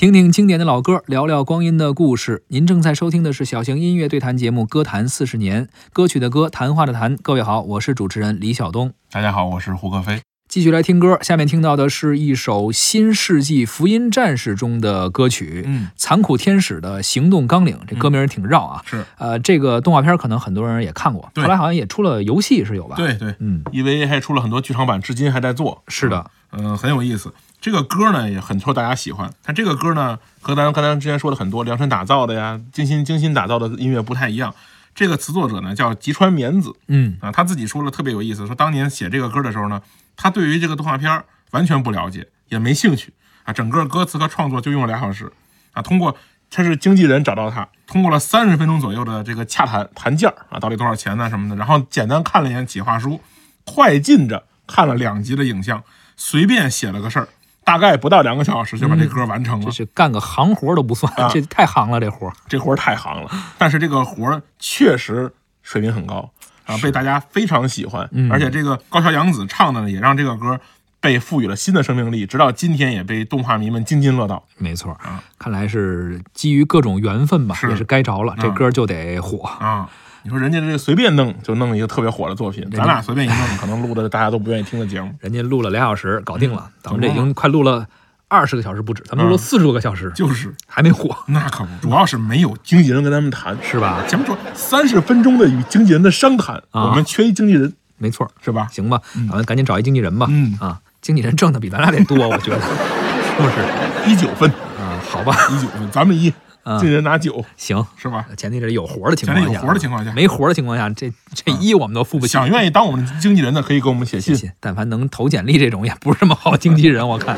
听听经典的老歌，聊聊光阴的故事。您正在收听的是小型音乐对谈节目《歌坛四十年》，歌曲的歌，谈话的谈。各位好，我是主持人李晓东。大家好，我是胡克飞。继续来听歌，下面听到的是一首《新世纪福音战士》中的歌曲，嗯，残酷天使的行动纲领。这歌名挺绕啊。是，呃，这个动画片可能很多人也看过，后来好像也出了游戏，是有吧？，对对嗯，，EVA 还出了很多剧场版，至今还在做。是的，嗯、很有意思。这个歌呢也很受大家喜欢。但这个歌呢和咱刚才之前说的很多量身打造的呀、精心精心打造的音乐不太一样。这个词作者呢叫吉川绵子嗯，啊，他自己说了特别有意思，说当年写这个歌的时候呢，他对于这个动画片儿完全不了解，也没兴趣啊，整个歌词和创作就用了俩小时啊，通过。他是经纪人找到他，通过了三十分钟左右的这个洽谈谈价啊，到底多少钱呢什么的，然后简单看了一眼企划书，快进着看了两集的影像，随便写了个事儿，大概不到两个小时就把这歌完成了。这是干个行活都不算，啊这太行了，这活儿。这活儿太行了，但是这个活儿确实水平很高啊，被大家非常喜欢。嗯而且这个高桥洋子唱的呢，也让这个歌被赋予了新的生命力，直到今天也被动画迷们津津乐道。没错啊，看来是基于各种缘分吧，是也是该着了，这啊歌就得火。啊。你说人家这随便弄就弄一个特别火的作品，咱俩随便一弄，可能录的大家都不愿意听的节目，人家录了俩小时，搞定了，嗯咱们这已经快录了二十个小时不止，咱们录了嗯四十多个小时，就是还没火，那可不，主要是没有经纪人跟他们谈。是吧？咱们说三十分钟的与经纪人的商谈，啊我们缺一经纪人，没错，是吧？行吧，咱们赶紧找一经纪人吧。嗯啊，经纪人挣的比咱俩得多，我觉得，是不是？一九分，啊，好吧，一九分，咱们一，啊经纪人拿九，行。是吧？前提是有活的情况下，有活的情况下没活的情况下，这这一我们都付不起。想愿意当我们的经纪人的，可以给我们写信。但凡能投简历这种，也不是什么好经纪人，我看。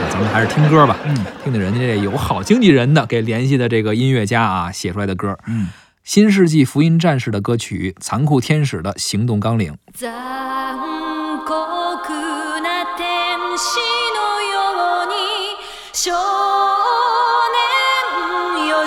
那咱们还是听歌吧，嗯，听听人家这有好经纪人的给联系的这个音乐家啊写出来的歌。嗯，新世纪福音战士的歌曲《残酷天使的行动纲领》。残酷な天使のように少年よ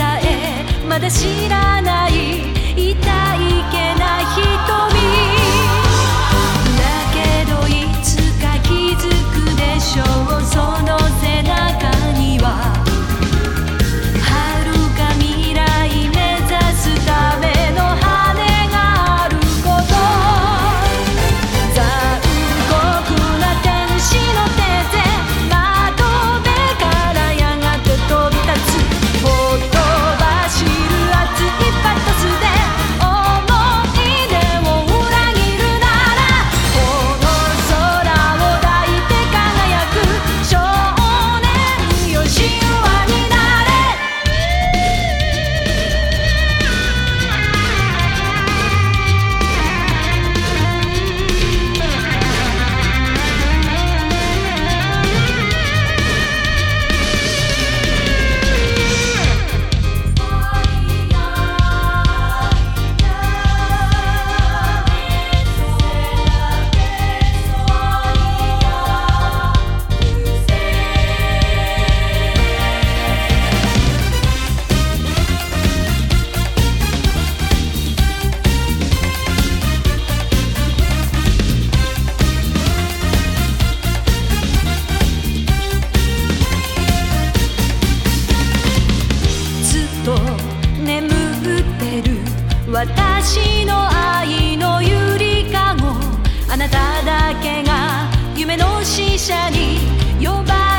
さえまだ知らない痛いけな瞳私の愛のゆりかご。あなただけが夢の使者に呼ばれ